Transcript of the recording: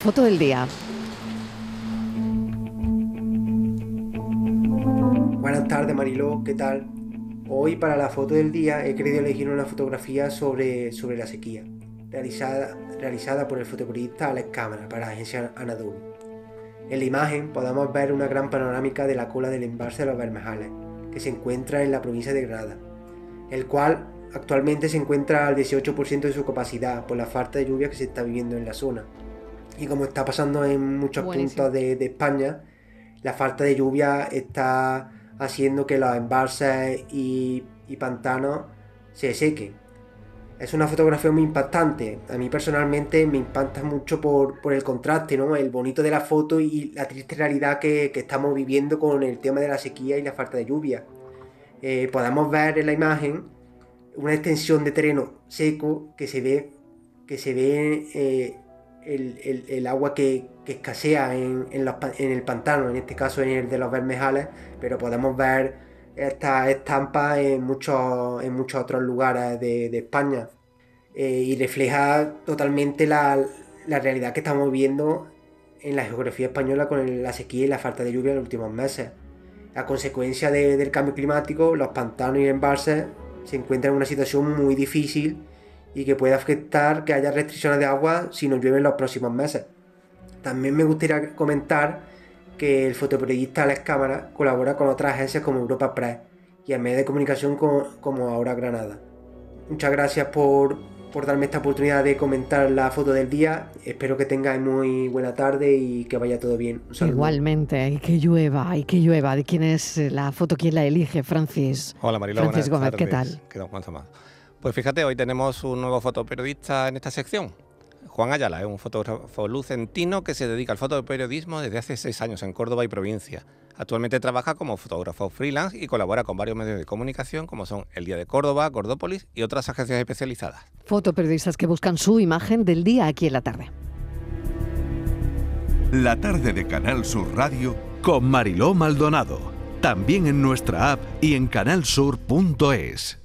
Foto del día. Buenas tardes Mariló, ¿qué tal? Hoy para la foto del día he querido elegir una fotografía sobre, sobre la sequía, realizada, realizada por el fotoperiodista Alex Cámara para la agencia Anadolu. En la imagen podemos ver una gran panorámica de la cola del embalse de los Bermejales, que se encuentra en la provincia de Granada, el cual actualmente se encuentra al 18% de su capacidad por la falta de lluvia que se está viviendo en la zona y como está pasando en muchos puntos de, España, la falta de lluvia está haciendo que los embalses y, pantanos se sequen. Es una fotografía muy impactante. A mí personalmente me impacta mucho por, el contraste, ¿no? El bonito de la foto y la triste realidad que, estamos viviendo con el tema de la sequía y la falta de lluvia. Eh, podemos ver en la imagen una extensión de terreno seco que se ve, que se ve eh, el, agua que, escasea en, el pantano, en este caso en el de los Bermejales, pero podemos ver estas estampas en muchos, otros lugares de, España eh, y refleja totalmente la, realidad que estamos viendo en la geografía española con la sequía y la falta de lluvia en los últimos meses. A consecuencia del cambio climático, los pantanos y embalses se encuentran en una situación muy difícil y que puede afectar que haya restricciones de agua si no llueve en los próximos meses. También me gustaría comentar que el fotoperiodista Alex Cámara colabora con otras agencias como Europa Press y en medios de comunicación como, Ahora Granada. Muchas gracias por, darme esta oportunidad de comentar la foto del día. Espero que tengáis muy buena tarde y que vaya todo bien. Igualmente, y que llueva, y que llueva. ¿De quién es la foto? ¿Quién la elige? Francis. Hola Marilo, Francis Gómez, ¿qué tal? ¿Qué tal, pues fíjate, hoy tenemos un nuevo fotoperiodista en esta sección. Juan Ayala es un fotógrafo lucentino que se dedica al fotoperiodismo desde hace seis años en Córdoba y provincia. Actualmente trabaja como fotógrafo freelance y colabora con varios medios de comunicación como son El Día de Córdoba, Cordópolis y otras agencias especializadas. Fotoperiodistas que buscan su imagen del día aquí en la tarde. La tarde de Canal Sur Radio con Mariló Maldonado. También en nuestra app y en canalsur.es.